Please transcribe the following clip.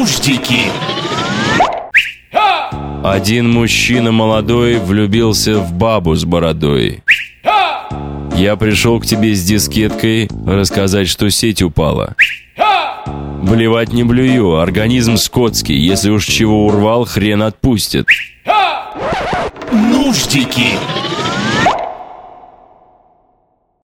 Нуждики. Один мужчина молодой влюбился в бабу с бородой. Я пришел к тебе с дискеткой рассказать, что сеть упала. Блевать не блюю, организм скотский. Если уж чего урвал, хрен отпустит. Нуждики.